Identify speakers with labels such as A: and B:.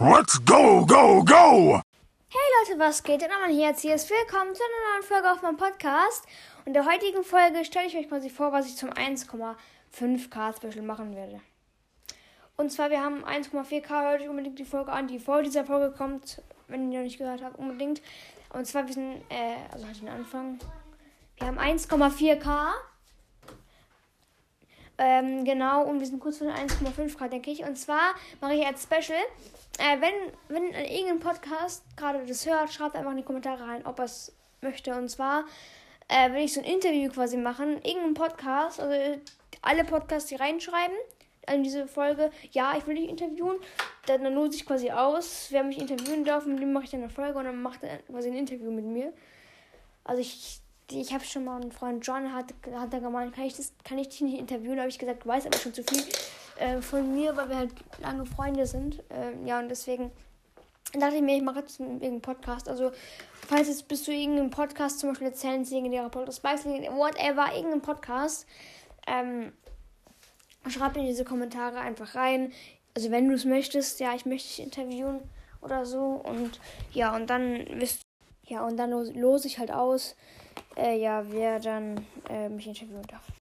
A: Let's go, go, go!
B: Hey Leute, was geht? Und Amann hier, ist willkommen zu einer neuen Folge auf meinem Podcast. Und in der heutigen Folge stelle ich euch quasi vor, was ich zum 1,5K Special machen werde. Und zwar, wir haben 1,4K, hört euch unbedingt die Folge an, die vor dieser Folge kommt, wenn ihr noch nicht gehört habt, unbedingt. Und zwar, wir sind, äh, also halt den Anfang. Wir haben 1,4K. Ähm, genau, und wir sind kurz vor den 1,5K, denke ich. Und zwar mache ich als Special, äh, wenn, wenn irgendein Podcast gerade das hört, schreibt einfach in die Kommentare rein, ob er es möchte. Und zwar äh, will ich so ein Interview quasi machen, irgendein Podcast, also alle Podcasts, die reinschreiben in diese Folge, ja, ich will dich interviewen, dann, dann lose ich quasi aus, wer mich interviewen darf, mit dem mache ich dann eine Folge und dann macht er quasi ein Interview mit mir. Also ich ich habe schon mal einen Freund John hat, hat er gemeint, kann ich, das, kann ich dich nicht interviewen? Da habe ich gesagt, du weißt aber schon zu viel äh, von mir, weil wir halt lange Freunde sind. Äh, ja, und deswegen dachte ich mir, ich mache jetzt irgendeinen Podcast. Also, falls jetzt bist du irgendeinen Podcast, zum Beispiel erzählen sie irgendeinen Podcast, whatever, irgendeinen Podcast, ähm, schreib in diese Kommentare einfach rein. Also, wenn du es möchtest, ja, ich möchte dich interviewen oder so. Und ja, und dann wirst ja, und dann los, los ich halt aus, äh, ja, wer dann äh, mich interviewen darf.